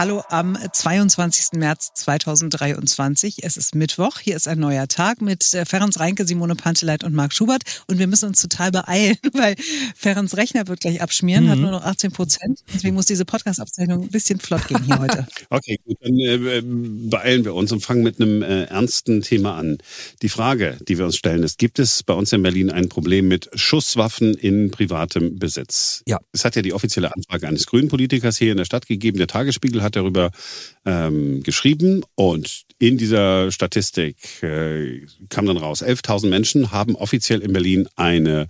Hallo am 22. März 2023. Es ist Mittwoch. Hier ist ein neuer Tag mit äh, Ferenc Reinke, Simone Panteleit und Marc Schubert. Und wir müssen uns total beeilen, weil Ferenc Rechner wird gleich abschmieren, mhm. hat nur noch 18 Prozent. Deswegen muss diese Podcast-Aufzeichnung ein bisschen flott gehen hier heute. okay, gut, dann äh, beeilen wir uns und fangen mit einem äh, ernsten Thema an. Die Frage, die wir uns stellen, ist, gibt es bei uns in Berlin ein Problem mit Schusswaffen in privatem Besitz? Ja. Es hat ja die offizielle Anfrage eines grünen Politikers hier in der Stadt gegeben. Der Tagesspiegel hat hat darüber ähm, geschrieben und in dieser Statistik äh, kam dann raus, 11.000 Menschen haben offiziell in Berlin eine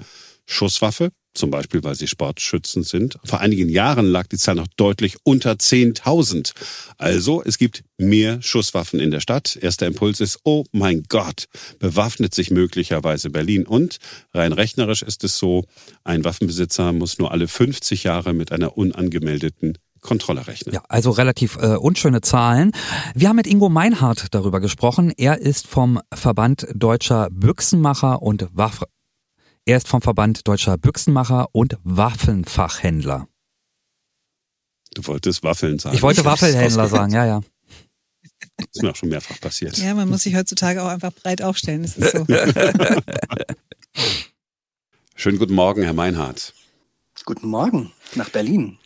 Schusswaffe, zum Beispiel weil sie Sportschützen sind. Vor einigen Jahren lag die Zahl noch deutlich unter 10.000. Also es gibt mehr Schusswaffen in der Stadt. Erster Impuls ist, oh mein Gott, bewaffnet sich möglicherweise Berlin. Und rein rechnerisch ist es so, ein Waffenbesitzer muss nur alle 50 Jahre mit einer unangemeldeten Kontrolle rechnen. Ja, also relativ äh, unschöne Zahlen. Wir haben mit Ingo Meinhardt darüber gesprochen. Er ist vom Verband Deutscher Büchsenmacher und Waffe. Er ist vom Verband Deutscher Büchsenmacher und Waffenfachhändler. Du wolltest Waffeln sagen. Ich wollte Waffelhändler sagen, ja, ja. Das ist mir auch schon mehrfach passiert. Ja, man muss sich heutzutage auch einfach breit aufstellen. Das ist so. Schönen guten Morgen, Herr Meinhardt. Guten Morgen nach Berlin.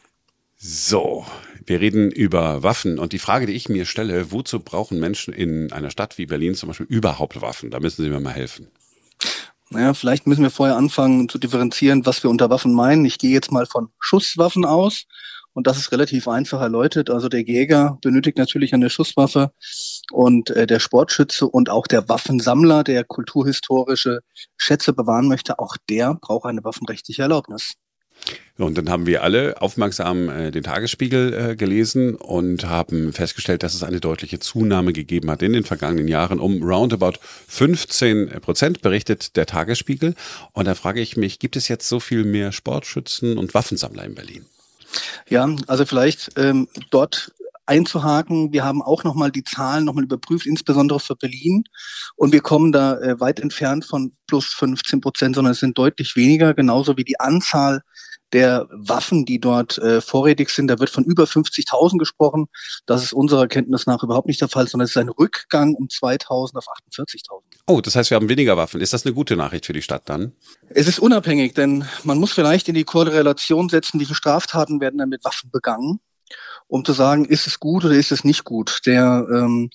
So, wir reden über Waffen und die Frage, die ich mir stelle, wozu brauchen Menschen in einer Stadt wie Berlin zum Beispiel überhaupt Waffen? Da müssen Sie mir mal helfen. Naja, vielleicht müssen wir vorher anfangen zu differenzieren, was wir unter Waffen meinen. Ich gehe jetzt mal von Schusswaffen aus und das ist relativ einfach erläutert. Also der Jäger benötigt natürlich eine Schusswaffe und äh, der Sportschütze und auch der Waffensammler, der kulturhistorische Schätze bewahren möchte, auch der braucht eine waffenrechtliche Erlaubnis. Und dann haben wir alle aufmerksam äh, den Tagesspiegel äh, gelesen und haben festgestellt, dass es eine deutliche Zunahme gegeben hat in den vergangenen Jahren um roundabout 15 Prozent, berichtet der Tagesspiegel. Und da frage ich mich, gibt es jetzt so viel mehr Sportschützen und Waffensammler in Berlin? Ja, also vielleicht ähm, dort einzuhaken. Wir haben auch nochmal die Zahlen nochmal überprüft, insbesondere für Berlin. Und wir kommen da äh, weit entfernt von plus 15 Prozent, sondern es sind deutlich weniger, genauso wie die Anzahl der Waffen, die dort äh, vorrätig sind. Da wird von über 50.000 gesprochen. Das ist unserer Kenntnis nach überhaupt nicht der Fall, sondern es ist ein Rückgang um 2.000 auf 48.000. Oh, das heißt, wir haben weniger Waffen. Ist das eine gute Nachricht für die Stadt dann? Es ist unabhängig, denn man muss vielleicht in die Korrelation setzen, wie viele Straftaten werden dann mit Waffen begangen um zu sagen, ist es gut oder ist es nicht gut. Der ähm,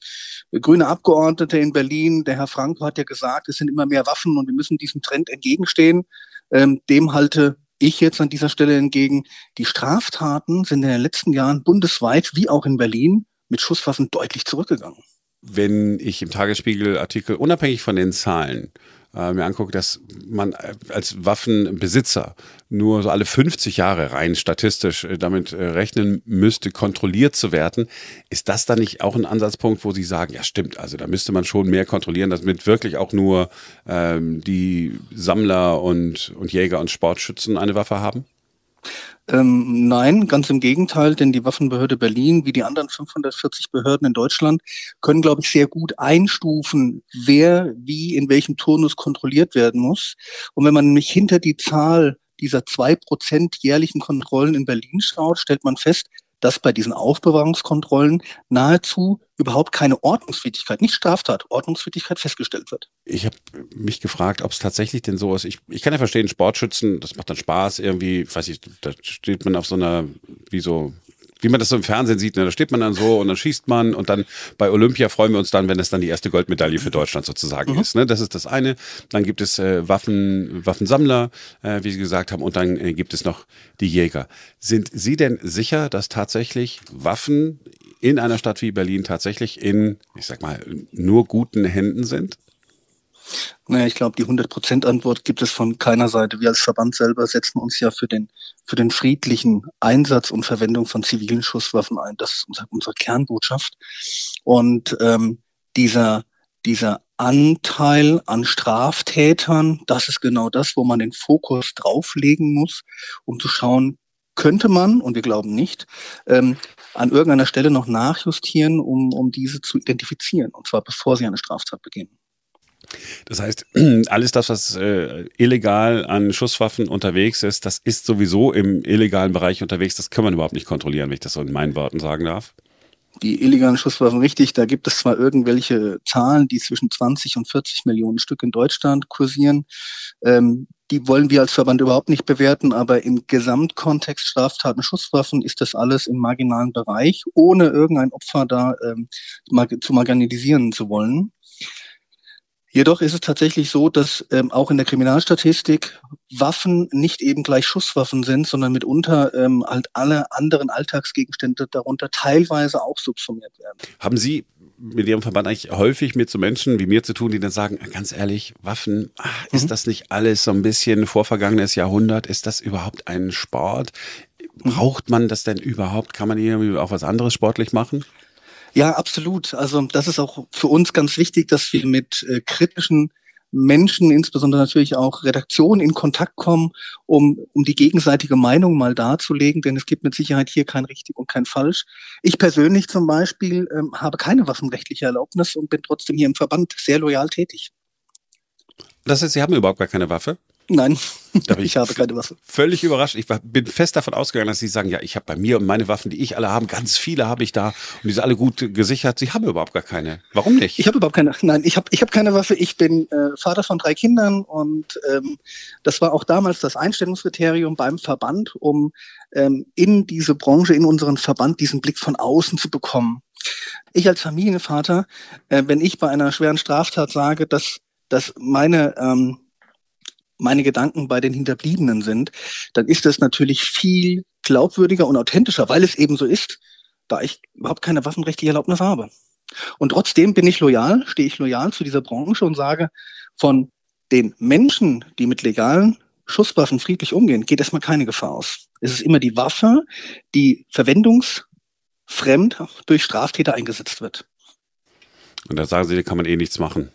grüne Abgeordnete in Berlin, der Herr Franco, hat ja gesagt, es sind immer mehr Waffen und wir müssen diesem Trend entgegenstehen. Ähm, dem halte ich jetzt an dieser Stelle entgegen, die Straftaten sind in den letzten Jahren bundesweit wie auch in Berlin mit Schusswaffen deutlich zurückgegangen. Wenn ich im Tagesspiegel Artikel unabhängig von den Zahlen äh, mir angucke, dass man äh, als Waffenbesitzer nur so alle 50 Jahre rein statistisch äh, damit äh, rechnen müsste, kontrolliert zu werden, ist das dann nicht auch ein Ansatzpunkt, wo Sie sagen, ja stimmt, also da müsste man schon mehr kontrollieren, damit wirklich auch nur ähm, die Sammler und, und Jäger und Sportschützen eine Waffe haben? Ähm, nein, ganz im Gegenteil, denn die Waffenbehörde Berlin, wie die anderen 540 Behörden in Deutschland, können, glaube ich, sehr gut einstufen, wer wie in welchem Turnus kontrolliert werden muss. Und wenn man nämlich hinter die Zahl dieser zwei Prozent jährlichen Kontrollen in Berlin schaut, stellt man fest, dass bei diesen Aufbewahrungskontrollen nahezu überhaupt keine Ordnungswidrigkeit, nicht Straftat, Ordnungswidrigkeit festgestellt wird. Ich habe mich gefragt, ob es tatsächlich denn so ist. Ich, ich kann ja verstehen, Sportschützen, das macht dann Spaß irgendwie, weiß ich, da steht man auf so einer, wie so wie man das so im Fernsehen sieht, ne? da steht man dann so und dann schießt man und dann bei Olympia freuen wir uns dann, wenn es dann die erste Goldmedaille für Deutschland sozusagen mhm. ist. Ne? Das ist das eine. Dann gibt es äh, Waffen, Waffensammler, äh, wie Sie gesagt haben, und dann äh, gibt es noch die Jäger. Sind Sie denn sicher, dass tatsächlich Waffen in einer Stadt wie Berlin tatsächlich in, ich sag mal, nur guten Händen sind? Naja, ich glaube, die 100%-Antwort gibt es von keiner Seite. Wir als Verband selber setzen uns ja für den, für den friedlichen Einsatz und Verwendung von zivilen Schusswaffen ein. Das ist unser, unsere Kernbotschaft. Und ähm, dieser, dieser Anteil an Straftätern, das ist genau das, wo man den Fokus drauflegen muss, um zu schauen, könnte man, und wir glauben nicht, ähm, an irgendeiner Stelle noch nachjustieren, um, um diese zu identifizieren, und zwar bevor sie eine Straftat begehen. Das heißt, alles das, was äh, illegal an Schusswaffen unterwegs ist, das ist sowieso im illegalen Bereich unterwegs. Das kann man überhaupt nicht kontrollieren, wenn ich das so in meinen Worten sagen darf. die illegalen Schusswaffen richtig. Da gibt es zwar irgendwelche Zahlen, die zwischen 20 und 40 Millionen Stück in Deutschland kursieren. Ähm, die wollen wir als Verband überhaupt nicht bewerten, aber im Gesamtkontext Straftaten, Schusswaffen ist das alles im marginalen Bereich, ohne irgendein Opfer da ähm, zu marginalisieren zu wollen. Jedoch ist es tatsächlich so, dass ähm, auch in der Kriminalstatistik Waffen nicht eben gleich Schusswaffen sind, sondern mitunter ähm, halt alle anderen Alltagsgegenstände darunter teilweise auch subsumiert werden. Haben Sie mit Ihrem Verband eigentlich häufig mit so Menschen wie mir zu tun, die dann sagen, ganz ehrlich, Waffen, ach, ist mhm. das nicht alles so ein bisschen vorvergangenes Jahrhundert? Ist das überhaupt ein Sport? Braucht man das denn überhaupt? Kann man irgendwie auch was anderes sportlich machen? Ja, absolut. Also das ist auch für uns ganz wichtig, dass wir mit äh, kritischen Menschen, insbesondere natürlich auch Redaktionen in Kontakt kommen, um, um die gegenseitige Meinung mal darzulegen, denn es gibt mit Sicherheit hier kein richtig und kein falsch. Ich persönlich zum Beispiel ähm, habe keine waffenrechtliche Erlaubnis und bin trotzdem hier im Verband sehr loyal tätig. Das heißt, Sie haben überhaupt gar keine Waffe? Nein, ich, ich, habe keine Waffe. Völlig überrascht. Ich bin fest davon ausgegangen, dass Sie sagen, ja, ich habe bei mir und meine Waffen, die ich alle habe, ganz viele habe ich da und die sind alle gut gesichert. Sie haben überhaupt gar keine. Warum nicht? Ich habe überhaupt keine. Nein, ich habe ich hab keine Waffe. Ich bin äh, Vater von drei Kindern und ähm, das war auch damals das Einstellungskriterium beim Verband, um ähm, in diese Branche, in unseren Verband diesen Blick von außen zu bekommen. Ich als Familienvater, äh, wenn ich bei einer schweren Straftat sage, dass dass meine ähm, meine Gedanken bei den Hinterbliebenen sind, dann ist das natürlich viel glaubwürdiger und authentischer, weil es eben so ist, da ich überhaupt keine waffenrechtliche Erlaubnis habe. Und trotzdem bin ich loyal, stehe ich loyal zu dieser Branche und sage, von den Menschen, die mit legalen Schusswaffen friedlich umgehen, geht erstmal keine Gefahr aus. Es ist immer die Waffe, die verwendungsfremd durch Straftäter eingesetzt wird. Und da sagen Sie, da kann man eh nichts machen.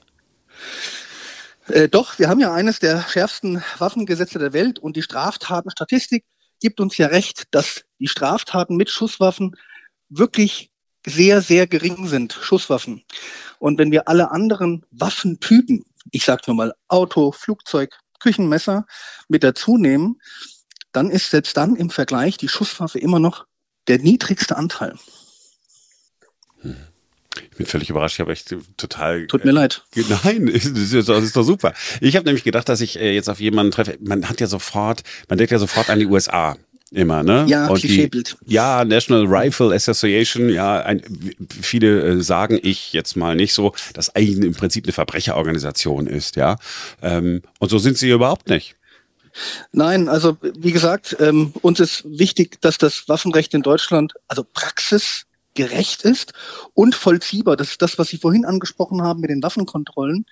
Äh, doch, wir haben ja eines der schärfsten Waffengesetze der Welt und die Straftatenstatistik gibt uns ja recht, dass die Straftaten mit Schusswaffen wirklich sehr, sehr gering sind, Schusswaffen. Und wenn wir alle anderen Waffentypen, ich sage nur mal Auto, Flugzeug, Küchenmesser, mit dazu nehmen, dann ist selbst dann im Vergleich die Schusswaffe immer noch der niedrigste Anteil. Ich bin völlig überrascht. Ich habe echt total. Tut mir äh, leid. Nein, das ist, das ist doch super. Ich habe nämlich gedacht, dass ich äh, jetzt auf jemanden treffe. Man hat ja sofort, man denkt ja sofort an die USA immer, ne? Ja, und Klischeebild. Die, ja, National Rifle Association, ja, ein, viele äh, sagen ich jetzt mal nicht so, dass eigentlich im Prinzip eine Verbrecherorganisation ist, ja. Ähm, und so sind sie überhaupt nicht. Nein, also wie gesagt, ähm, uns ist wichtig, dass das Waffenrecht in Deutschland, also Praxis gerecht ist und vollziehbar. Das ist das, was Sie vorhin angesprochen haben mit den Waffenkontrollen.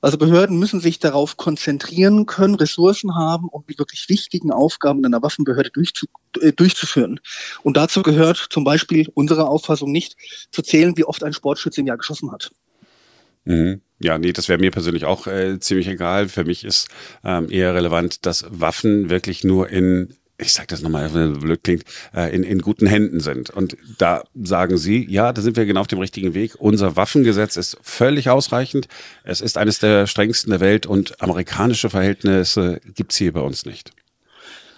Also Behörden müssen sich darauf konzentrieren können, Ressourcen haben, um die wirklich wichtigen Aufgaben einer Waffenbehörde durchzu, äh, durchzuführen. Und dazu gehört zum Beispiel unserer Auffassung nicht zu zählen, wie oft ein Sportschütze im Jahr geschossen hat. Mhm. Ja, nee, das wäre mir persönlich auch äh, ziemlich egal. Für mich ist ähm, eher relevant, dass Waffen wirklich nur in ich sage das nochmal, wenn es blöd klingt, äh, in, in guten Händen sind. Und da sagen Sie, ja, da sind wir genau auf dem richtigen Weg. Unser Waffengesetz ist völlig ausreichend. Es ist eines der strengsten der Welt und amerikanische Verhältnisse gibt's hier bei uns nicht.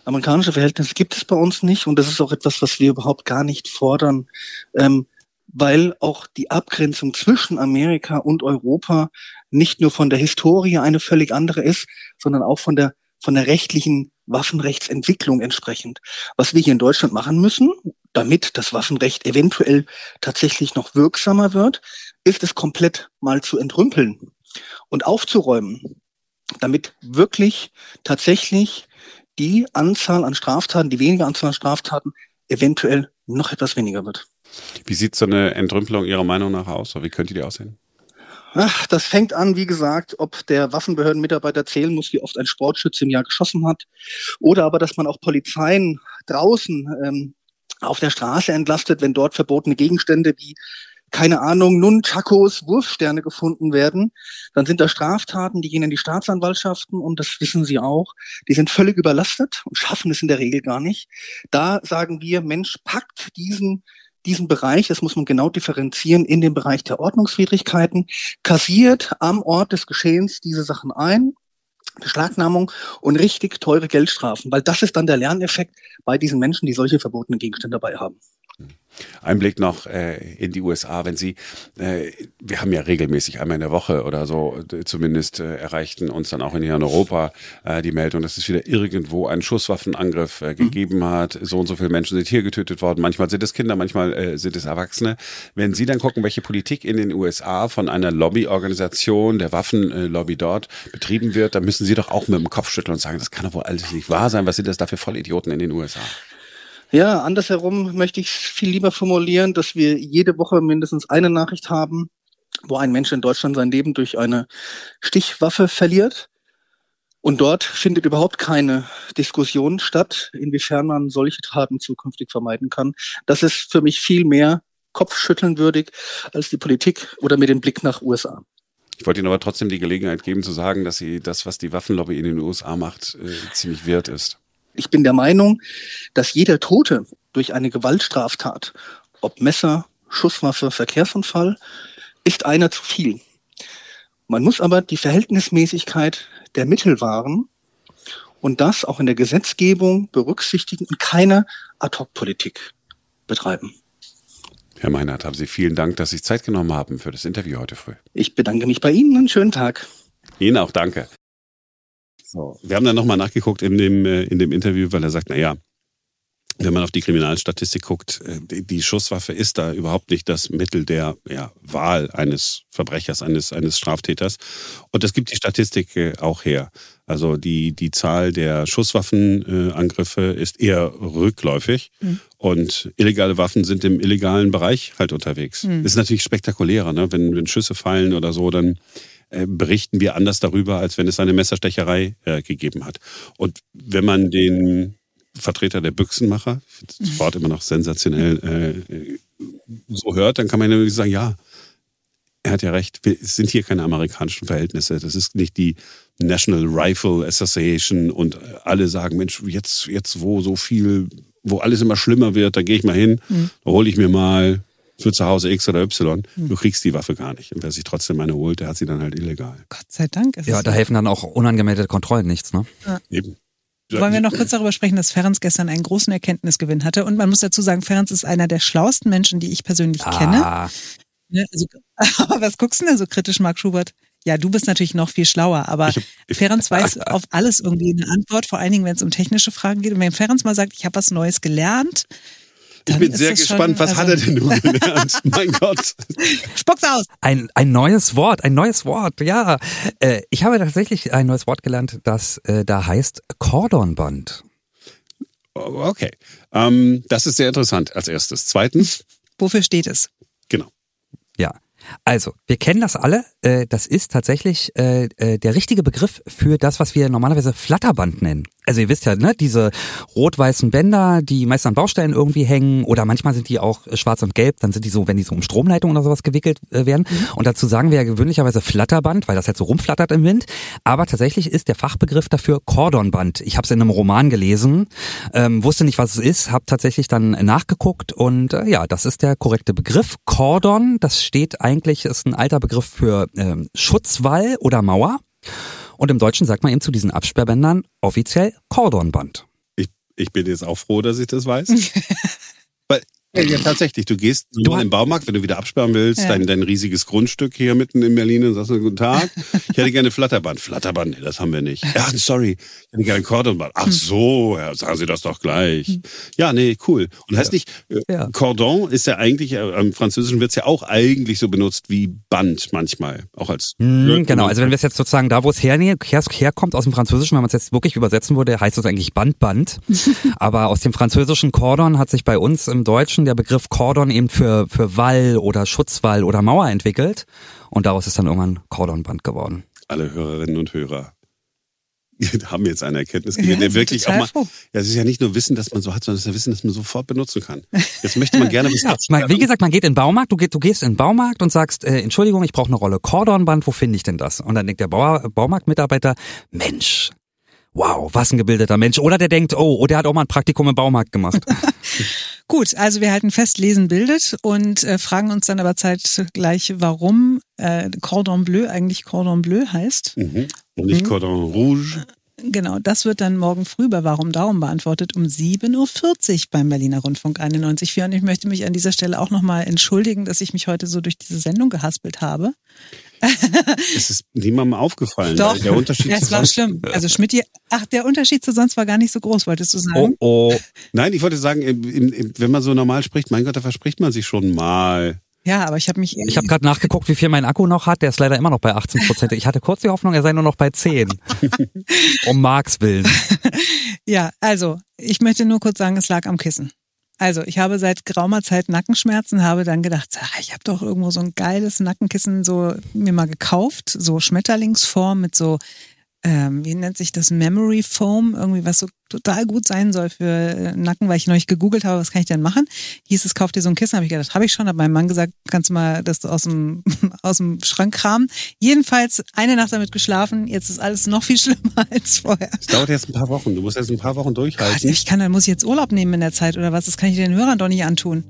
Amerikanische Verhältnisse gibt es bei uns nicht und das ist auch etwas, was wir überhaupt gar nicht fordern, ähm, weil auch die Abgrenzung zwischen Amerika und Europa nicht nur von der Historie eine völlig andere ist, sondern auch von der von der rechtlichen Waffenrechtsentwicklung entsprechend. Was wir hier in Deutschland machen müssen, damit das Waffenrecht eventuell tatsächlich noch wirksamer wird, ist es komplett mal zu entrümpeln und aufzuräumen, damit wirklich tatsächlich die Anzahl an Straftaten, die weniger Anzahl an Straftaten eventuell noch etwas weniger wird. Wie sieht so eine Entrümpelung Ihrer Meinung nach aus? Oder wie könnte die aussehen? Ach, das fängt an, wie gesagt, ob der Waffenbehördenmitarbeiter zählen muss, wie oft ein Sportschütze im Jahr geschossen hat. Oder aber, dass man auch Polizeien draußen ähm, auf der Straße entlastet, wenn dort verbotene Gegenstände wie keine Ahnung, Nunchakos, Wurfsterne gefunden werden, dann sind da Straftaten, die gehen in die Staatsanwaltschaften und das wissen sie auch. Die sind völlig überlastet und schaffen es in der Regel gar nicht. Da sagen wir, Mensch, packt diesen diesen Bereich, das muss man genau differenzieren, in den Bereich der Ordnungswidrigkeiten, kassiert am Ort des Geschehens diese Sachen ein, Beschlagnahmung und richtig teure Geldstrafen, weil das ist dann der Lerneffekt bei diesen Menschen, die solche verbotenen Gegenstände dabei haben. Ein Blick noch äh, in die USA, wenn Sie, äh, wir haben ja regelmäßig einmal in der Woche oder so, zumindest äh, erreichten uns dann auch in, hier in Europa äh, die Meldung, dass es wieder irgendwo einen Schusswaffenangriff äh, gegeben hat. So und so viele Menschen sind hier getötet worden. Manchmal sind es Kinder, manchmal äh, sind es Erwachsene. Wenn Sie dann gucken, welche Politik in den USA von einer Lobbyorganisation, der Waffenlobby dort betrieben wird, dann müssen Sie doch auch mit dem Kopf schütteln und sagen, das kann doch wohl alles nicht wahr sein. Was sind das da für Vollidioten in den USA? Ja, andersherum möchte ich viel lieber formulieren, dass wir jede Woche mindestens eine Nachricht haben, wo ein Mensch in Deutschland sein Leben durch eine Stichwaffe verliert. Und dort findet überhaupt keine Diskussion statt, inwiefern man solche Taten zukünftig vermeiden kann. Das ist für mich viel mehr kopfschüttelnwürdig als die Politik oder mit dem Blick nach USA. Ich wollte Ihnen aber trotzdem die Gelegenheit geben zu sagen, dass Sie das, was die Waffenlobby in den USA macht, äh, ziemlich wert ist. Ich bin der Meinung, dass jeder Tote durch eine Gewaltstraftat, ob Messer, Schusswaffe, Verkehrsunfall, ist einer zu viel. Man muss aber die Verhältnismäßigkeit der Mittel wahren und das auch in der Gesetzgebung berücksichtigen und keine Ad-hoc-Politik betreiben. Herr Meinert, haben Sie vielen Dank, dass Sie sich Zeit genommen haben für das Interview heute früh. Ich bedanke mich bei Ihnen. Einen schönen Tag. Ihnen auch danke. So. Wir haben dann nochmal nachgeguckt in dem, äh, in dem Interview, weil er sagt, naja, wenn man auf die Kriminalstatistik guckt, äh, die Schusswaffe ist da überhaupt nicht das Mittel der ja, Wahl eines Verbrechers, eines, eines Straftäters. Und das gibt die Statistik äh, auch her. Also die, die Zahl der Schusswaffenangriffe ist eher rückläufig mhm. und illegale Waffen sind im illegalen Bereich halt unterwegs. Mhm. Das ist natürlich spektakulärer, ne? wenn, wenn Schüsse fallen oder so, dann berichten wir anders darüber, als wenn es eine Messerstecherei äh, gegeben hat. Und wenn man den Vertreter der Büchsenmacher, das Wort immer noch sensationell, äh, so hört, dann kann man nämlich sagen, ja, er hat ja recht, es sind hier keine amerikanischen Verhältnisse. Das ist nicht die National Rifle Association und alle sagen, Mensch, jetzt, jetzt wo so viel, wo alles immer schlimmer wird, da gehe ich mal hin, mhm. da hole ich mir mal für zu Hause X oder Y. Hm. Du kriegst die Waffe gar nicht. Und wer sich trotzdem eine holt, der hat sie dann halt illegal. Gott sei Dank. Ist ja, da helfen dann auch unangemeldete Kontrollen nichts, ne? Ja. Eben. Wollen wir noch kurz darüber sprechen, dass Ferenc gestern einen großen Erkenntnisgewinn hatte. Und man muss dazu sagen, Ferenc ist einer der schlauesten Menschen, die ich persönlich ah. kenne. Ne, also, was guckst du denn so kritisch, Marc Schubert? Ja, du bist natürlich noch viel schlauer, aber ich hab, ich, Ferenc weiß auf alles irgendwie eine Antwort, vor allen Dingen, wenn es um technische Fragen geht. Und wenn Ferenc mal sagt, ich habe was Neues gelernt, ich bin sehr gespannt, schon, was also hat er denn nun gelernt? mein Gott. Spuck's aus. Ein, ein neues Wort, ein neues Wort, ja. Äh, ich habe tatsächlich ein neues Wort gelernt, das äh, da heißt Cordonband. Oh, okay. Ähm, das ist sehr interessant als erstes. Zweitens. Wofür steht es? Genau. Ja. Also, wir kennen das alle. Äh, das ist tatsächlich äh, äh, der richtige Begriff für das, was wir normalerweise Flatterband nennen. Also ihr wisst ja, ne, diese rot-weißen Bänder, die meist an Baustellen irgendwie hängen oder manchmal sind die auch schwarz und gelb, dann sind die so, wenn die so um Stromleitungen oder sowas gewickelt werden. Mhm. Und dazu sagen wir ja gewöhnlicherweise Flatterband, weil das halt so rumflattert im Wind. Aber tatsächlich ist der Fachbegriff dafür Cordonband. Ich habe es in einem Roman gelesen, ähm, wusste nicht, was es ist, habe tatsächlich dann nachgeguckt und äh, ja, das ist der korrekte Begriff. Cordon, das steht eigentlich, ist ein alter Begriff für ähm, Schutzwall oder Mauer. Und im Deutschen sagt man eben zu diesen Absperrbändern offiziell Cordonband. Ich, ich bin jetzt auch froh, dass ich das weiß. Weil ja, tatsächlich. Du gehst du in den Baumarkt, wenn du wieder absperren willst, ja. dein, dein riesiges Grundstück hier mitten in Berlin und sagst, guten Tag, ich hätte gerne Flatterband. Flatterband, nee, das haben wir nicht. Ja, sorry, ich hätte gerne Cordonband. Ach so, ja, sagen Sie das doch gleich. Ja, nee, cool. Und heißt nicht, äh, ja. Cordon ist ja eigentlich, äh, im Französischen wird es ja auch eigentlich so benutzt wie Band manchmal, auch als. Mhm, genau, also wenn wir es jetzt sozusagen da, wo es her, her, herkommt aus dem Französischen, wenn man es jetzt wirklich übersetzen würde, heißt es eigentlich Bandband. Aber aus dem französischen Cordon hat sich bei uns im Deutschen Deutschen der Begriff Cordon eben für, für Wall oder Schutzwall oder Mauer entwickelt. Und daraus ist dann irgendwann Cordonband geworden. Alle Hörerinnen und Hörer haben jetzt eine Erkenntnis gegeben, ja, der wirklich auch mal. Ja, es ist ja nicht nur Wissen, dass man so hat, sondern es ist ja Wissen, das man sofort benutzen kann. Jetzt möchte man gerne wissen. ja, wie gesagt, man geht in den Baumarkt, du, gehst, du gehst in den Baumarkt und sagst, äh, Entschuldigung, ich brauche eine Rolle Cordonband, wo finde ich denn das? Und dann denkt der Bauer, Baumarktmitarbeiter, Mensch, wow, was ein gebildeter Mensch. Oder der denkt, oh, oh der hat auch mal ein Praktikum im Baumarkt gemacht. Gut, also wir halten fest, Lesen bildet und äh, fragen uns dann aber zeitgleich, warum äh, Cordon Bleu eigentlich Cordon Bleu heißt. Mhm. Und nicht mhm. Cordon Rouge. Genau, das wird dann morgen früh bei Warum Darum beantwortet um 7.40 Uhr beim Berliner Rundfunk 91.4. Und ich möchte mich an dieser Stelle auch nochmal entschuldigen, dass ich mich heute so durch diese Sendung gehaspelt habe. Es ist niemandem aufgefallen. Doch, der Unterschied ja, es war schlimm. Also Schmidt, ach, der Unterschied zu sonst war gar nicht so groß, wolltest du sagen? Oh, oh. Nein, ich wollte sagen, wenn man so normal spricht, mein Gott, da verspricht man sich schon mal. Ja, aber ich habe mich. Ich habe gerade nachgeguckt, wie viel mein Akku noch hat. Der ist leider immer noch bei 18 Prozent. Ich hatte kurz die Hoffnung, er sei nur noch bei 10. um Marks Willen. ja, also ich möchte nur kurz sagen, es lag am Kissen. Also ich habe seit geraumer Zeit Nackenschmerzen, habe dann gedacht, ich habe doch irgendwo so ein geiles Nackenkissen so mir mal gekauft, so Schmetterlingsform mit so ähm, wie nennt sich das, Memory Foam, irgendwie was so total gut sein soll für äh, Nacken, weil ich neulich gegoogelt habe, was kann ich denn machen? Hieß es, kauf dir so ein Kissen, habe ich gedacht, habe ich schon, habe meinem Mann gesagt, kannst du mal das aus dem, aus dem Schrank kramen. Jedenfalls eine Nacht damit geschlafen, jetzt ist alles noch viel schlimmer als vorher. Es dauert jetzt ein paar Wochen, du musst jetzt ein paar Wochen durchhalten. Gott, ich kann, dann muss ich jetzt Urlaub nehmen in der Zeit oder was, das kann ich den Hörern doch nicht antun.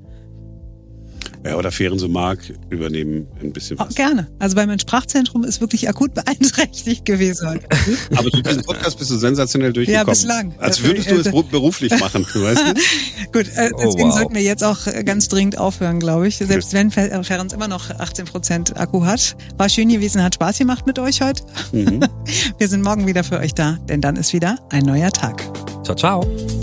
Ja, oder Fähren so mag, übernehmen ein bisschen was. Oh, gerne. Also beim Sprachzentrum ist wirklich akut beeinträchtigt gewesen. Aber durch diesen Podcast bist du sensationell durchgekommen. Ja, bislang. Als würdest du es beruflich machen, weißt du? Gut, äh, oh, deswegen wow. sollten wir jetzt auch äh, ganz dringend aufhören, glaube ich. Selbst wenn äh, Ferenc immer noch 18 Prozent Akku hat. War schön gewesen, hat Spaß gemacht mit euch heute. Mhm. Wir sind morgen wieder für euch da, denn dann ist wieder ein neuer Tag. Ciao, ciao.